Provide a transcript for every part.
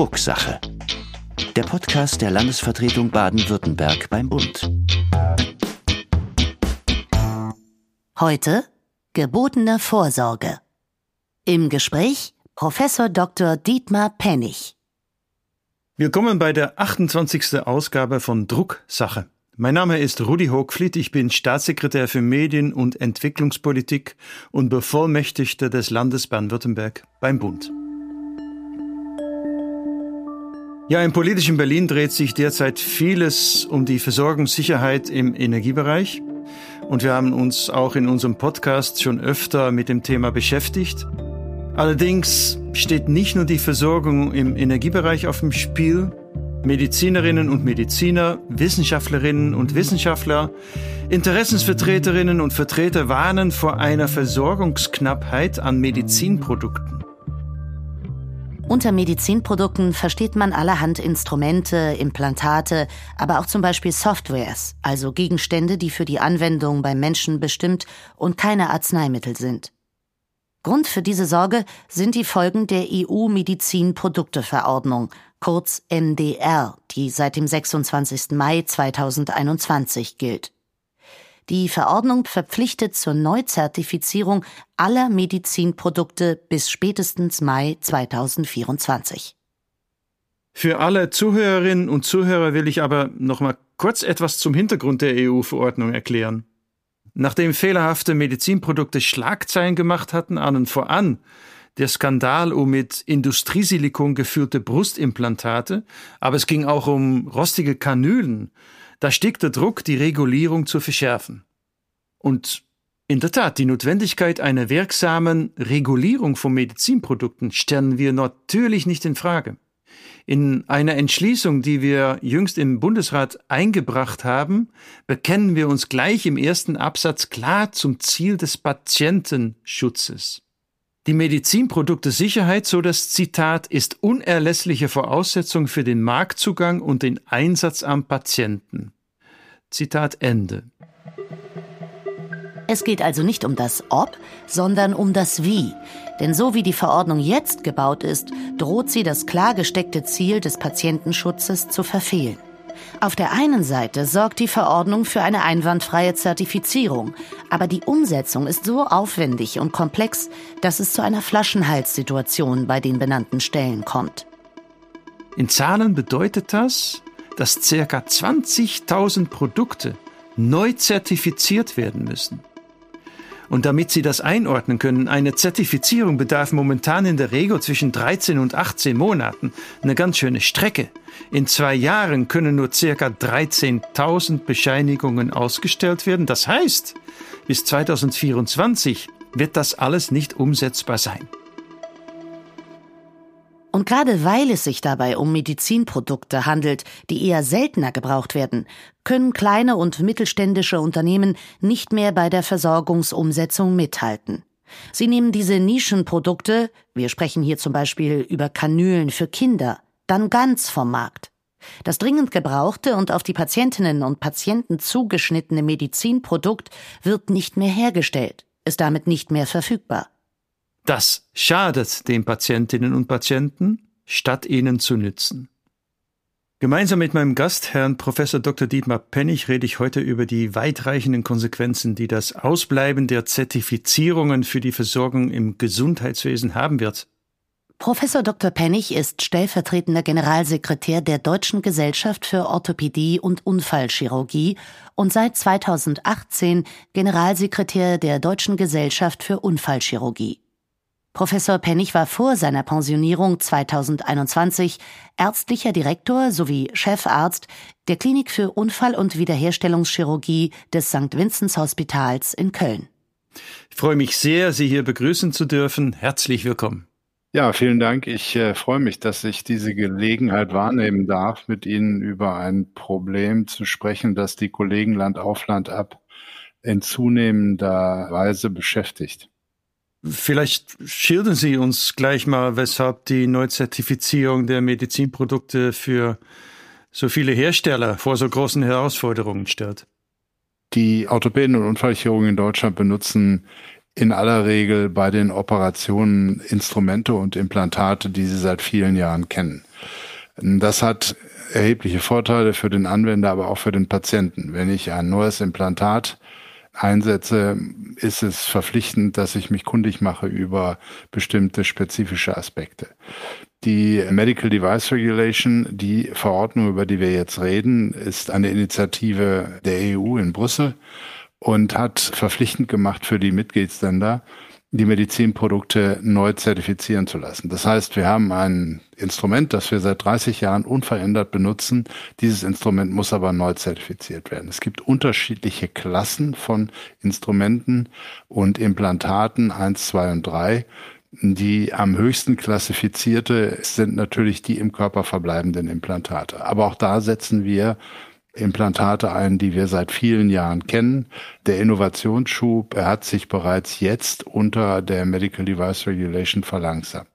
Drucksache. Der Podcast der Landesvertretung Baden-Württemberg beim Bund. Heute gebotene Vorsorge. Im Gespräch Professor Dr. Dietmar Pennig. Willkommen bei der 28. Ausgabe von Drucksache. Mein Name ist Rudi Hochfliet, ich bin Staatssekretär für Medien- und Entwicklungspolitik und Bevollmächtigter des Landes Baden-Württemberg beim Bund. Ja, im politischen Berlin dreht sich derzeit vieles um die Versorgungssicherheit im Energiebereich. Und wir haben uns auch in unserem Podcast schon öfter mit dem Thema beschäftigt. Allerdings steht nicht nur die Versorgung im Energiebereich auf dem Spiel, Medizinerinnen und Mediziner, Wissenschaftlerinnen und Wissenschaftler, Interessensvertreterinnen und Vertreter warnen vor einer Versorgungsknappheit an Medizinprodukten. Unter Medizinprodukten versteht man allerhand Instrumente, Implantate, aber auch zum Beispiel Softwares, also Gegenstände, die für die Anwendung beim Menschen bestimmt und keine Arzneimittel sind. Grund für diese Sorge sind die Folgen der EU-Medizinprodukteverordnung, kurz MDR, die seit dem 26. Mai 2021 gilt. Die Verordnung verpflichtet zur Neuzertifizierung aller Medizinprodukte bis spätestens Mai 2024. Für alle Zuhörerinnen und Zuhörer will ich aber noch mal kurz etwas zum Hintergrund der EU-Verordnung erklären. Nachdem fehlerhafte Medizinprodukte Schlagzeilen gemacht hatten, ahnen voran der Skandal um mit Industriesilikon gefüllte Brustimplantate, aber es ging auch um rostige Kanülen. Da stieg der Druck, die Regulierung zu verschärfen. Und in der Tat, die Notwendigkeit einer wirksamen Regulierung von Medizinprodukten stellen wir natürlich nicht in Frage. In einer Entschließung, die wir jüngst im Bundesrat eingebracht haben, bekennen wir uns gleich im ersten Absatz klar zum Ziel des Patientenschutzes. Die Medizinprodukte-Sicherheit, so das Zitat, ist unerlässliche Voraussetzung für den Marktzugang und den Einsatz am Patienten. Zitat Ende. Es geht also nicht um das Ob, sondern um das Wie. Denn so wie die Verordnung jetzt gebaut ist, droht sie das klar gesteckte Ziel des Patientenschutzes zu verfehlen. Auf der einen Seite sorgt die Verordnung für eine einwandfreie Zertifizierung, aber die Umsetzung ist so aufwendig und komplex, dass es zu einer Flaschenhalssituation bei den benannten Stellen kommt. In Zahlen bedeutet das, dass ca. 20.000 Produkte neu zertifiziert werden müssen. Und damit Sie das einordnen können, eine Zertifizierung bedarf momentan in der Regel zwischen 13 und 18 Monaten. Eine ganz schöne Strecke. In zwei Jahren können nur circa 13.000 Bescheinigungen ausgestellt werden. Das heißt, bis 2024 wird das alles nicht umsetzbar sein. Und gerade weil es sich dabei um Medizinprodukte handelt, die eher seltener gebraucht werden, können kleine und mittelständische Unternehmen nicht mehr bei der Versorgungsumsetzung mithalten. Sie nehmen diese Nischenprodukte, wir sprechen hier zum Beispiel über Kanülen für Kinder, dann ganz vom Markt. Das dringend gebrauchte und auf die Patientinnen und Patienten zugeschnittene Medizinprodukt wird nicht mehr hergestellt, ist damit nicht mehr verfügbar. Das schadet den Patientinnen und Patienten, statt ihnen zu nützen. Gemeinsam mit meinem Gast, Herrn Professor Dr. Dietmar Pennig, rede ich heute über die weitreichenden Konsequenzen, die das Ausbleiben der Zertifizierungen für die Versorgung im Gesundheitswesen haben wird. Professor Dr. Pennig ist stellvertretender Generalsekretär der Deutschen Gesellschaft für Orthopädie und Unfallchirurgie und seit 2018 Generalsekretär der Deutschen Gesellschaft für Unfallchirurgie. Professor Pennig war vor seiner Pensionierung 2021 ärztlicher Direktor sowie Chefarzt der Klinik für Unfall- und Wiederherstellungschirurgie des St. Vinzenz Hospitals in Köln. Ich freue mich sehr, Sie hier begrüßen zu dürfen. Herzlich willkommen. Ja, vielen Dank. Ich äh, freue mich, dass ich diese Gelegenheit wahrnehmen darf, mit Ihnen über ein Problem zu sprechen, das die Kollegen Land auf Land ab in zunehmender Weise beschäftigt. Vielleicht schildern Sie uns gleich mal, weshalb die Neuzertifizierung der Medizinprodukte für so viele Hersteller vor so großen Herausforderungen stellt. Die Orthopäden und Unfallchirurgen in Deutschland benutzen in aller Regel bei den Operationen Instrumente und Implantate, die sie seit vielen Jahren kennen. Das hat erhebliche Vorteile für den Anwender, aber auch für den Patienten. Wenn ich ein neues Implantat einsetze, ist es verpflichtend, dass ich mich kundig mache über bestimmte spezifische Aspekte. Die Medical Device Regulation, die Verordnung, über die wir jetzt reden, ist eine Initiative der EU in Brüssel und hat verpflichtend gemacht für die Mitgliedsländer, die Medizinprodukte neu zertifizieren zu lassen. Das heißt, wir haben ein Instrument, das wir seit 30 Jahren unverändert benutzen. Dieses Instrument muss aber neu zertifiziert werden. Es gibt unterschiedliche Klassen von Instrumenten und Implantaten eins, zwei und drei. Die am höchsten klassifizierte sind natürlich die im Körper verbleibenden Implantate. Aber auch da setzen wir Implantate ein, die wir seit vielen Jahren kennen. Der Innovationsschub, er hat sich bereits jetzt unter der Medical Device Regulation verlangsamt.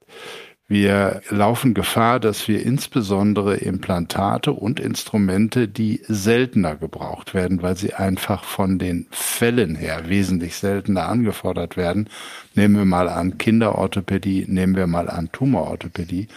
Wir laufen Gefahr, dass wir insbesondere Implantate und Instrumente, die seltener gebraucht werden, weil sie einfach von den Fällen her wesentlich seltener angefordert werden. Nehmen wir mal an Kinderorthopädie, nehmen wir mal an Tumororthopädie,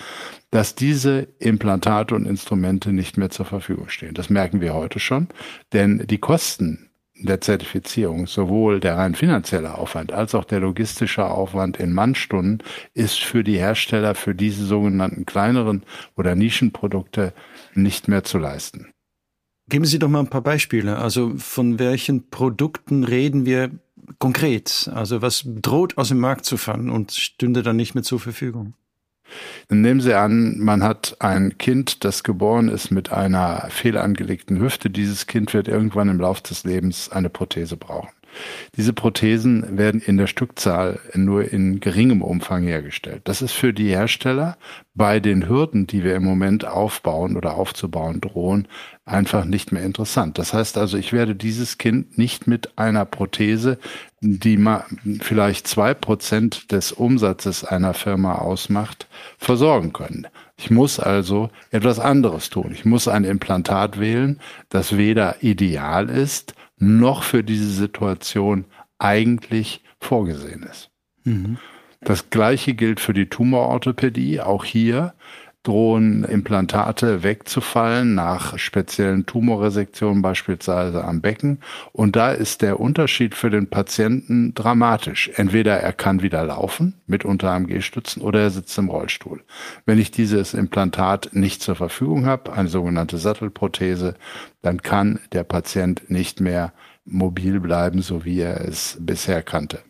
dass diese Implantate und Instrumente nicht mehr zur Verfügung stehen. Das merken wir heute schon, denn die Kosten der Zertifizierung, sowohl der rein finanzielle Aufwand als auch der logistische Aufwand in Mannstunden, ist für die Hersteller für diese sogenannten kleineren oder Nischenprodukte nicht mehr zu leisten. Geben Sie doch mal ein paar Beispiele. Also von welchen Produkten reden wir konkret? Also was droht aus dem Markt zu fallen und stünde dann nicht mehr zur Verfügung? Nehmen Sie an, man hat ein Kind, das geboren ist mit einer fehlangelegten Hüfte. Dieses Kind wird irgendwann im Laufe des Lebens eine Prothese brauchen. Diese Prothesen werden in der Stückzahl nur in geringem Umfang hergestellt. Das ist für die Hersteller bei den Hürden, die wir im Moment aufbauen oder aufzubauen drohen, einfach nicht mehr interessant. Das heißt also, ich werde dieses Kind nicht mit einer Prothese, die mal vielleicht zwei Prozent des Umsatzes einer Firma ausmacht, versorgen können. Ich muss also etwas anderes tun. Ich muss ein Implantat wählen, das weder ideal ist, noch für diese Situation eigentlich vorgesehen ist. Mhm. Das gleiche gilt für die Tumororthopädie. Auch hier drohen Implantate wegzufallen nach speziellen Tumorresektionen, beispielsweise am Becken. Und da ist der Unterschied für den Patienten dramatisch. Entweder er kann wieder laufen mit unter AMG-Stützen oder er sitzt im Rollstuhl. Wenn ich dieses Implantat nicht zur Verfügung habe, eine sogenannte Sattelprothese, dann kann der Patient nicht mehr mobil bleiben, so wie er es bisher kannte.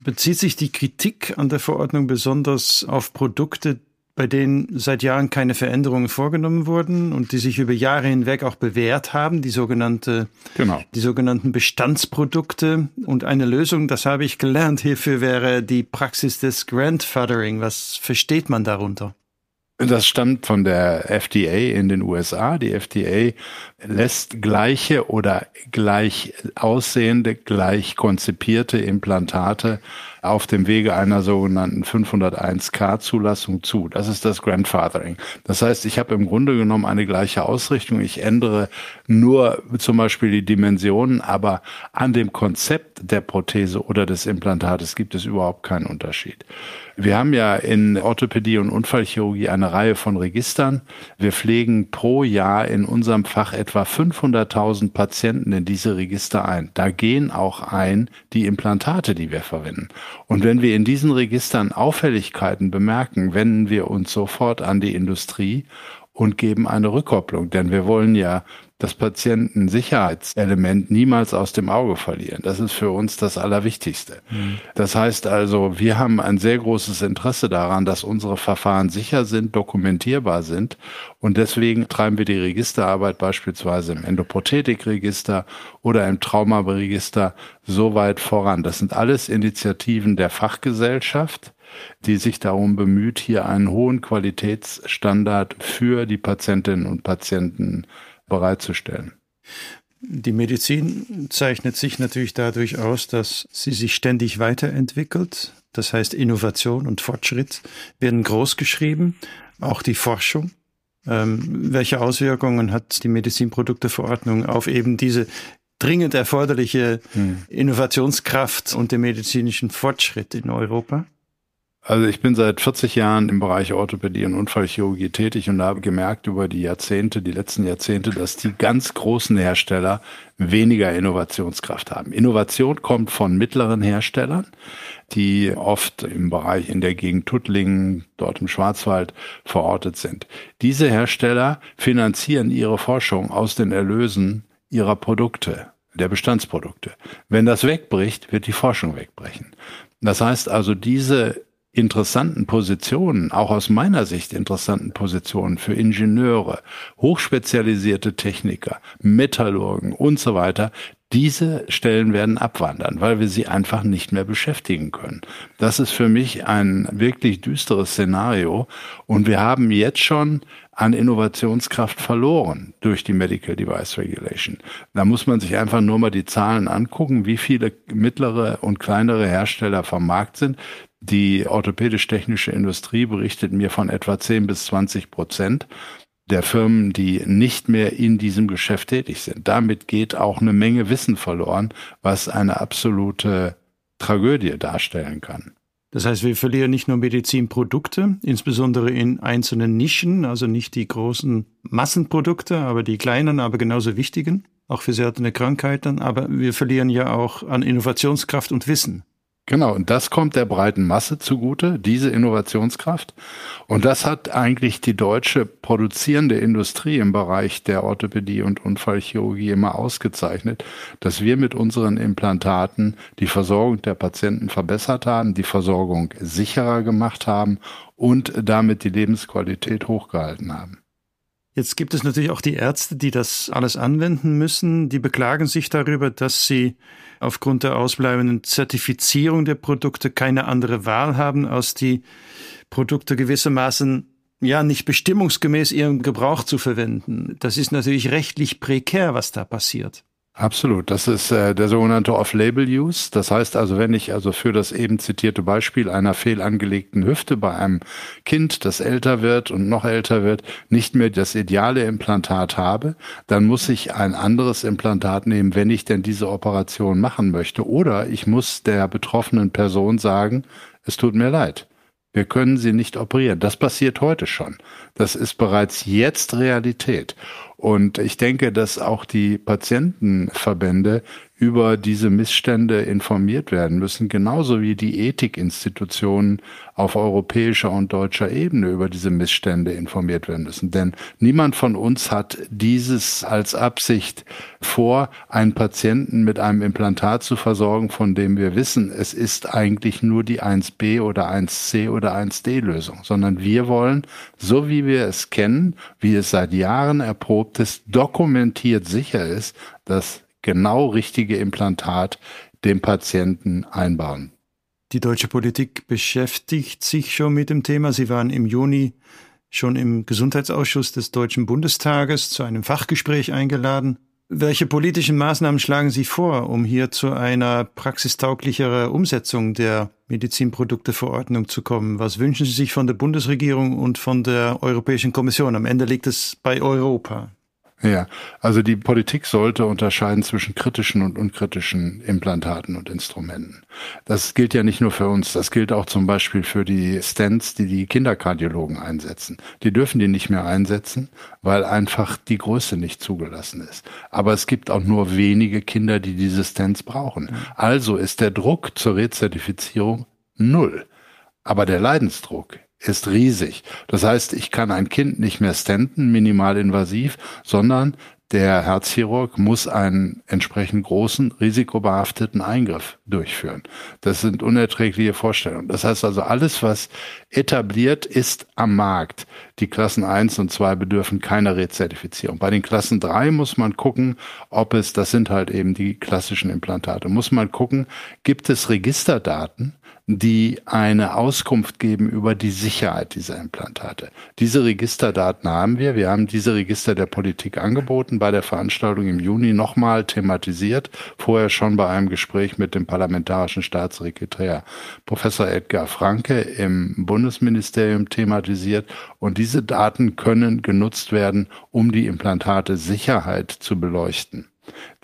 Bezieht sich die Kritik an der Verordnung besonders auf Produkte, bei denen seit Jahren keine Veränderungen vorgenommen wurden und die sich über Jahre hinweg auch bewährt haben, die sogenannte, genau. die sogenannten Bestandsprodukte. Und eine Lösung, das habe ich gelernt hierfür, wäre die Praxis des Grandfathering. Was versteht man darunter? Das stammt von der FDA in den USA. Die FDA lässt gleiche oder gleich aussehende, gleich konzipierte Implantate auf dem Wege einer sogenannten 501k-Zulassung zu. Das ist das Grandfathering. Das heißt, ich habe im Grunde genommen eine gleiche Ausrichtung. Ich ändere nur zum Beispiel die Dimensionen, aber an dem Konzept der Prothese oder des Implantates gibt es überhaupt keinen Unterschied. Wir haben ja in Orthopädie und Unfallchirurgie eine Reihe von Registern. Wir pflegen pro Jahr in unserem Fach etwa 500.000 Patienten in diese Register ein. Da gehen auch ein die Implantate, die wir verwenden. Und wenn wir in diesen Registern Auffälligkeiten bemerken, wenden wir uns sofort an die Industrie und geben eine Rückkopplung. Denn wir wollen ja das Patientensicherheitselement niemals aus dem Auge verlieren. Das ist für uns das Allerwichtigste. Mhm. Das heißt also, wir haben ein sehr großes Interesse daran, dass unsere Verfahren sicher sind, dokumentierbar sind. Und deswegen treiben wir die Registerarbeit beispielsweise im Endoprothetikregister oder im Traumaregister so weit voran. Das sind alles Initiativen der Fachgesellschaft die sich darum bemüht, hier einen hohen Qualitätsstandard für die Patientinnen und Patienten bereitzustellen. Die Medizin zeichnet sich natürlich dadurch aus, dass sie sich ständig weiterentwickelt. Das heißt, Innovation und Fortschritt werden großgeschrieben, auch die Forschung. Ähm, welche Auswirkungen hat die Medizinprodukteverordnung auf eben diese dringend erforderliche hm. Innovationskraft und den medizinischen Fortschritt in Europa? Also ich bin seit 40 Jahren im Bereich Orthopädie und Unfallchirurgie tätig und habe gemerkt über die Jahrzehnte, die letzten Jahrzehnte, dass die ganz großen Hersteller weniger Innovationskraft haben. Innovation kommt von mittleren Herstellern, die oft im Bereich in der Gegend Tuttlingen, dort im Schwarzwald verortet sind. Diese Hersteller finanzieren ihre Forschung aus den Erlösen ihrer Produkte der Bestandsprodukte. Wenn das wegbricht, wird die Forschung wegbrechen. Das heißt also, diese interessanten Positionen, auch aus meiner Sicht interessanten Positionen für Ingenieure, hochspezialisierte Techniker, Metallurgen und so weiter, diese Stellen werden abwandern, weil wir sie einfach nicht mehr beschäftigen können. Das ist für mich ein wirklich düsteres Szenario. Und wir haben jetzt schon an Innovationskraft verloren durch die Medical Device Regulation. Da muss man sich einfach nur mal die Zahlen angucken, wie viele mittlere und kleinere Hersteller vom Markt sind. Die orthopädisch-technische Industrie berichtet mir von etwa 10 bis 20 Prozent der Firmen, die nicht mehr in diesem Geschäft tätig sind. Damit geht auch eine Menge Wissen verloren, was eine absolute Tragödie darstellen kann. Das heißt, wir verlieren nicht nur Medizinprodukte, insbesondere in einzelnen Nischen, also nicht die großen Massenprodukte, aber die kleinen, aber genauso wichtigen, auch für seltene Krankheiten, aber wir verlieren ja auch an Innovationskraft und Wissen. Genau, und das kommt der breiten Masse zugute, diese Innovationskraft. Und das hat eigentlich die deutsche produzierende Industrie im Bereich der Orthopädie und Unfallchirurgie immer ausgezeichnet, dass wir mit unseren Implantaten die Versorgung der Patienten verbessert haben, die Versorgung sicherer gemacht haben und damit die Lebensqualität hochgehalten haben. Jetzt gibt es natürlich auch die Ärzte, die das alles anwenden müssen. Die beklagen sich darüber, dass sie aufgrund der ausbleibenden Zertifizierung der Produkte keine andere Wahl haben, als die Produkte gewissermaßen ja nicht bestimmungsgemäß ihren Gebrauch zu verwenden. Das ist natürlich rechtlich prekär, was da passiert. Absolut. Das ist äh, der sogenannte Off-Label-Use. Das heißt also, wenn ich also für das eben zitierte Beispiel einer fehlangelegten Hüfte bei einem Kind, das älter wird und noch älter wird, nicht mehr das ideale Implantat habe, dann muss ich ein anderes Implantat nehmen, wenn ich denn diese Operation machen möchte. Oder ich muss der betroffenen Person sagen, es tut mir leid. Wir können sie nicht operieren. Das passiert heute schon. Das ist bereits jetzt Realität. Und ich denke, dass auch die Patientenverbände über diese Missstände informiert werden müssen, genauso wie die Ethikinstitutionen auf europäischer und deutscher Ebene über diese Missstände informiert werden müssen. Denn niemand von uns hat dieses als Absicht vor, einen Patienten mit einem Implantat zu versorgen, von dem wir wissen, es ist eigentlich nur die 1b oder 1c oder 1d Lösung, sondern wir wollen, so wie wir es kennen, wie es seit Jahren erprobt ist, dokumentiert sicher ist, dass genau richtige Implantat dem Patienten einbauen. Die deutsche Politik beschäftigt sich schon mit dem Thema. Sie waren im Juni schon im Gesundheitsausschuss des Deutschen Bundestages zu einem Fachgespräch eingeladen. Welche politischen Maßnahmen schlagen Sie vor, um hier zu einer praxistauglichere Umsetzung der Medizinprodukteverordnung zu kommen? Was wünschen Sie sich von der Bundesregierung und von der Europäischen Kommission? Am Ende liegt es bei Europa. Ja, also die Politik sollte unterscheiden zwischen kritischen und unkritischen Implantaten und Instrumenten. Das gilt ja nicht nur für uns, das gilt auch zum Beispiel für die Stents, die die Kinderkardiologen einsetzen. Die dürfen die nicht mehr einsetzen, weil einfach die Größe nicht zugelassen ist. Aber es gibt auch nur wenige Kinder, die diese Stents brauchen. Also ist der Druck zur Rezertifizierung null. Aber der Leidensdruck ist riesig. Das heißt, ich kann ein Kind nicht mehr stenten, minimalinvasiv, sondern der Herzchirurg muss einen entsprechend großen, risikobehafteten Eingriff durchführen. Das sind unerträgliche Vorstellungen. Das heißt also, alles, was etabliert ist am Markt, die Klassen 1 und 2 bedürfen keiner Rezertifizierung. Bei den Klassen 3 muss man gucken, ob es, das sind halt eben die klassischen Implantate, muss man gucken, gibt es Registerdaten, die eine Auskunft geben über die Sicherheit dieser Implantate. Diese Registerdaten haben wir. Wir haben diese Register der Politik angeboten, bei der Veranstaltung im Juni nochmal thematisiert, vorher schon bei einem Gespräch mit dem parlamentarischen Staatssekretär Professor Edgar Franke im Bundesministerium thematisiert. Und diese Daten können genutzt werden, um die Implantate Sicherheit zu beleuchten.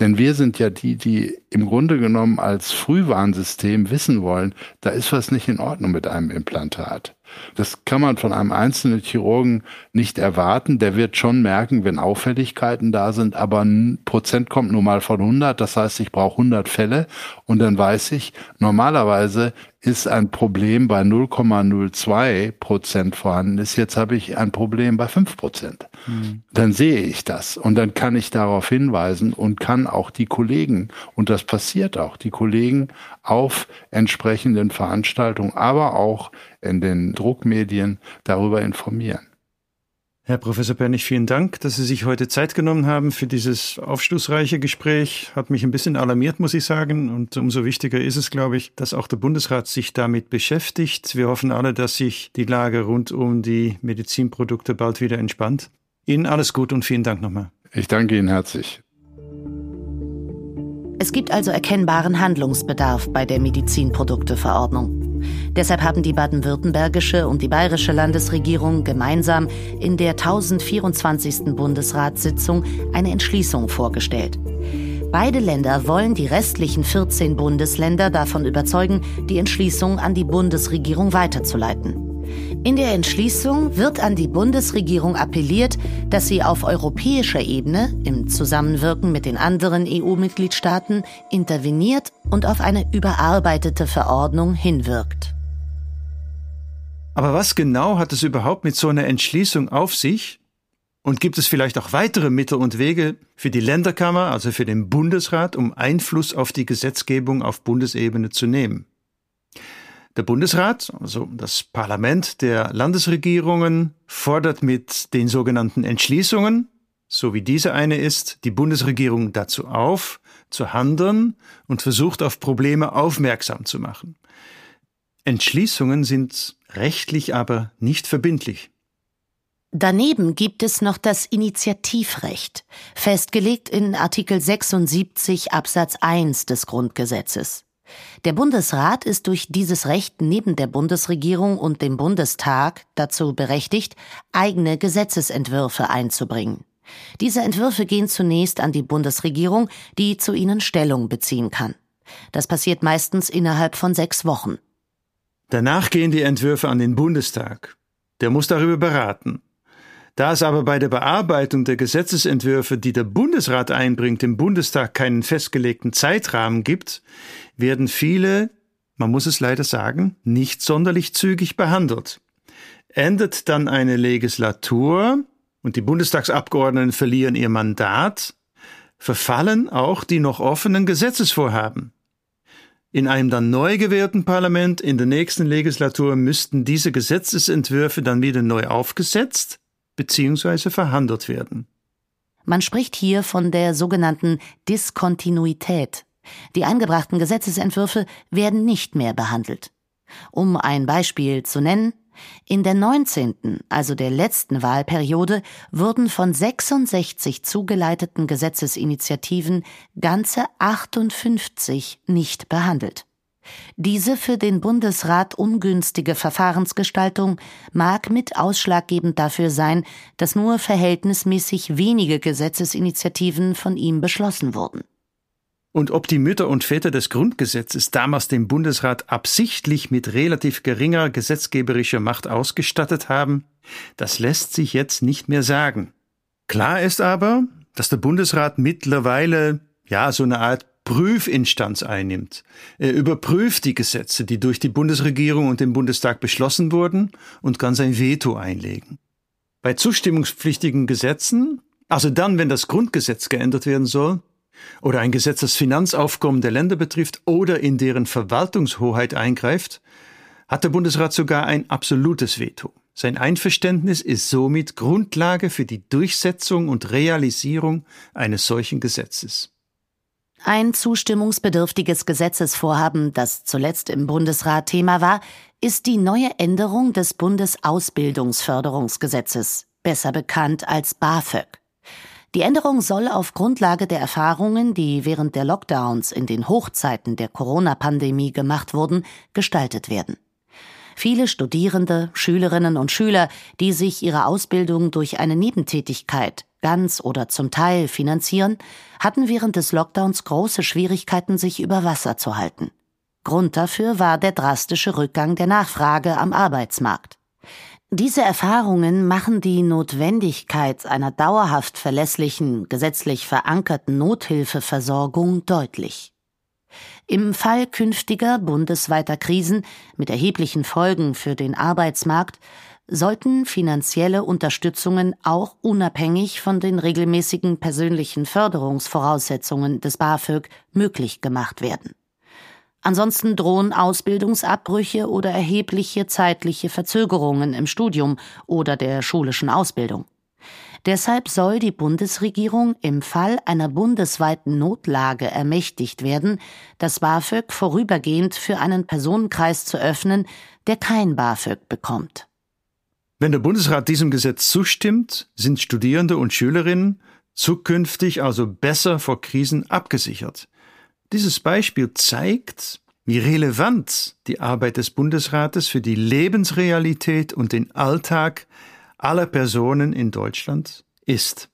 Denn wir sind ja die, die im Grunde genommen als Frühwarnsystem wissen wollen, da ist was nicht in Ordnung mit einem Implantat. Das kann man von einem einzelnen Chirurgen nicht erwarten. Der wird schon merken, wenn Auffälligkeiten da sind, aber ein Prozent kommt nur mal von 100. Das heißt, ich brauche 100 Fälle und dann weiß ich, normalerweise ist ein Problem bei 0,02 Prozent vorhanden ist. Jetzt habe ich ein Problem bei 5 Prozent. Mhm. Dann sehe ich das und dann kann ich darauf hinweisen und kann auch die Kollegen, und das passiert auch, die Kollegen auf entsprechenden Veranstaltungen, aber auch in den Druckmedien darüber informieren. Herr Professor Pernig, vielen Dank, dass Sie sich heute Zeit genommen haben für dieses aufschlussreiche Gespräch. Hat mich ein bisschen alarmiert, muss ich sagen. Und umso wichtiger ist es, glaube ich, dass auch der Bundesrat sich damit beschäftigt. Wir hoffen alle, dass sich die Lage rund um die Medizinprodukte bald wieder entspannt. Ihnen alles gut und vielen Dank nochmal. Ich danke Ihnen herzlich. Es gibt also erkennbaren Handlungsbedarf bei der Medizinprodukteverordnung. Deshalb haben die baden-württembergische und die bayerische Landesregierung gemeinsam in der 1024. Bundesratssitzung eine Entschließung vorgestellt. Beide Länder wollen die restlichen 14 Bundesländer davon überzeugen, die Entschließung an die Bundesregierung weiterzuleiten. In der Entschließung wird an die Bundesregierung appelliert, dass sie auf europäischer Ebene im Zusammenwirken mit den anderen EU-Mitgliedstaaten interveniert und auf eine überarbeitete Verordnung hinwirkt. Aber was genau hat es überhaupt mit so einer Entschließung auf sich? Und gibt es vielleicht auch weitere Mittel und Wege für die Länderkammer, also für den Bundesrat, um Einfluss auf die Gesetzgebung auf Bundesebene zu nehmen? Der Bundesrat, also das Parlament der Landesregierungen, fordert mit den sogenannten Entschließungen, so wie diese eine ist, die Bundesregierung dazu auf, zu handeln und versucht auf Probleme aufmerksam zu machen. Entschließungen sind rechtlich aber nicht verbindlich. Daneben gibt es noch das Initiativrecht, festgelegt in Artikel 76 Absatz 1 des Grundgesetzes. Der Bundesrat ist durch dieses Recht neben der Bundesregierung und dem Bundestag dazu berechtigt, eigene Gesetzesentwürfe einzubringen. Diese Entwürfe gehen zunächst an die Bundesregierung, die zu ihnen Stellung beziehen kann. Das passiert meistens innerhalb von sechs Wochen. Danach gehen die Entwürfe an den Bundestag. Der muss darüber beraten. Da es aber bei der Bearbeitung der Gesetzesentwürfe, die der Bundesrat einbringt, im Bundestag keinen festgelegten Zeitrahmen gibt, werden viele, man muss es leider sagen, nicht sonderlich zügig behandelt. Endet dann eine Legislatur und die Bundestagsabgeordneten verlieren ihr Mandat, verfallen auch die noch offenen Gesetzesvorhaben. In einem dann neu gewählten Parlament in der nächsten Legislatur müssten diese Gesetzesentwürfe dann wieder neu aufgesetzt bzw. verhandelt werden. Man spricht hier von der sogenannten Diskontinuität. Die eingebrachten Gesetzesentwürfe werden nicht mehr behandelt. Um ein Beispiel zu nennen, in der 19., also der letzten Wahlperiode, wurden von 66 zugeleiteten Gesetzesinitiativen ganze 58 nicht behandelt. Diese für den Bundesrat ungünstige Verfahrensgestaltung mag mit ausschlaggebend dafür sein, dass nur verhältnismäßig wenige Gesetzesinitiativen von ihm beschlossen wurden. Und ob die Mütter und Väter des Grundgesetzes damals den Bundesrat absichtlich mit relativ geringer gesetzgeberischer Macht ausgestattet haben, das lässt sich jetzt nicht mehr sagen. Klar ist aber, dass der Bundesrat mittlerweile ja so eine Art Prüfinstanz einnimmt. Er überprüft die Gesetze, die durch die Bundesregierung und den Bundestag beschlossen wurden, und kann sein Veto einlegen. Bei zustimmungspflichtigen Gesetzen, also dann, wenn das Grundgesetz geändert werden soll, oder ein Gesetz das Finanzaufkommen der Länder betrifft oder in deren Verwaltungshoheit eingreift, hat der Bundesrat sogar ein absolutes Veto. Sein Einverständnis ist somit Grundlage für die Durchsetzung und Realisierung eines solchen Gesetzes. Ein zustimmungsbedürftiges Gesetzesvorhaben, das zuletzt im Bundesrat Thema war, ist die neue Änderung des Bundesausbildungsförderungsgesetzes, besser bekannt als BAföG. Die Änderung soll auf Grundlage der Erfahrungen, die während der Lockdowns in den Hochzeiten der Corona-Pandemie gemacht wurden, gestaltet werden. Viele Studierende, Schülerinnen und Schüler, die sich ihre Ausbildung durch eine Nebentätigkeit ganz oder zum Teil finanzieren, hatten während des Lockdowns große Schwierigkeiten, sich über Wasser zu halten. Grund dafür war der drastische Rückgang der Nachfrage am Arbeitsmarkt. Diese Erfahrungen machen die Notwendigkeit einer dauerhaft verlässlichen, gesetzlich verankerten Nothilfeversorgung deutlich. Im Fall künftiger bundesweiter Krisen mit erheblichen Folgen für den Arbeitsmarkt sollten finanzielle Unterstützungen auch unabhängig von den regelmäßigen persönlichen Förderungsvoraussetzungen des BAföG möglich gemacht werden. Ansonsten drohen Ausbildungsabbrüche oder erhebliche zeitliche Verzögerungen im Studium oder der schulischen Ausbildung. Deshalb soll die Bundesregierung im Fall einer bundesweiten Notlage ermächtigt werden, das BAföG vorübergehend für einen Personenkreis zu öffnen, der kein BAföG bekommt. Wenn der Bundesrat diesem Gesetz zustimmt, sind Studierende und Schülerinnen zukünftig also besser vor Krisen abgesichert. Dieses Beispiel zeigt, wie relevant die Arbeit des Bundesrates für die Lebensrealität und den Alltag aller Personen in Deutschland ist.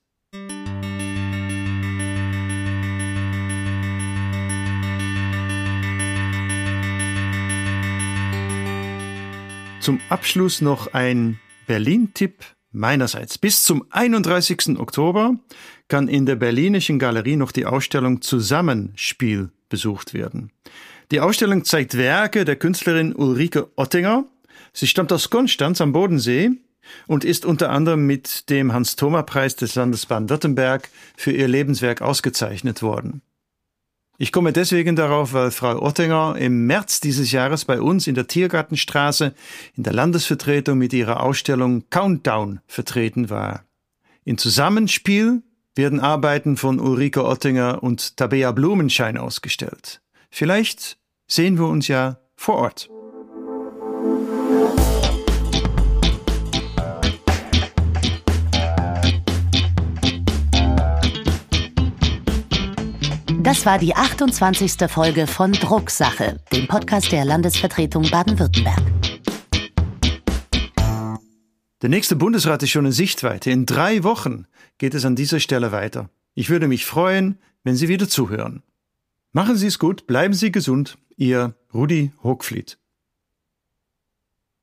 Zum Abschluss noch ein Berlin-Tipp meinerseits. Bis zum 31. Oktober kann in der Berlinischen Galerie noch die Ausstellung Zusammenspiel besucht werden. Die Ausstellung zeigt Werke der Künstlerin Ulrike Ottinger. Sie stammt aus Konstanz am Bodensee und ist unter anderem mit dem Hans-Thoma-Preis des Landes Baden-Württemberg für ihr Lebenswerk ausgezeichnet worden. Ich komme deswegen darauf, weil Frau Ottinger im März dieses Jahres bei uns in der Tiergartenstraße in der Landesvertretung mit ihrer Ausstellung Countdown vertreten war. In Zusammenspiel werden Arbeiten von Ulrike Ottinger und Tabea Blumenschein ausgestellt. Vielleicht sehen wir uns ja vor Ort. Das war die 28. Folge von Drucksache, dem Podcast der Landesvertretung Baden-Württemberg. Der nächste Bundesrat ist schon in Sichtweite. In drei Wochen geht es an dieser Stelle weiter. Ich würde mich freuen, wenn Sie wieder zuhören. Machen Sie es gut, bleiben Sie gesund. Ihr Rudi Hochfliet.